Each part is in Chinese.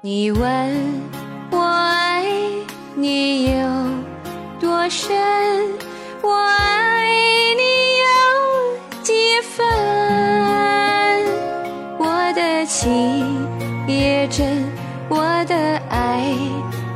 你问我爱你有多深我爱你有几分？我的情也真我的爱。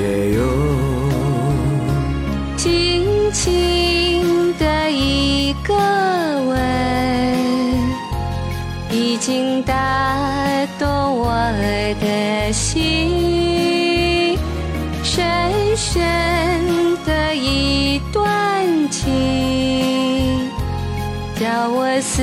게요轻轻的一个吻，已经打动我的心。深深的一段情，叫我思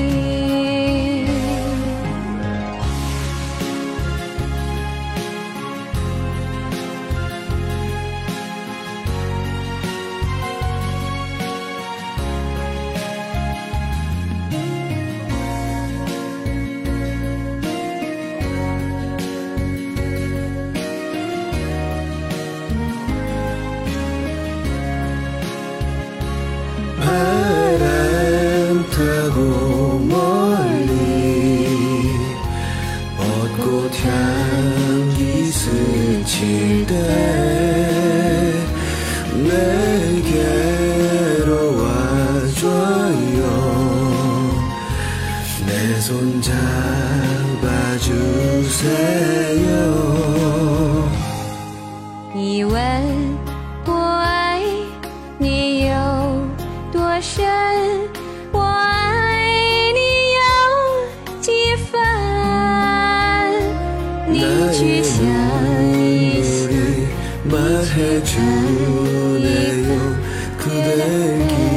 내게로 와줘요 내 손 잡아주세요 你问我爱你有多深，我爱你有几分？你去想一想。 말해주네요. 그댈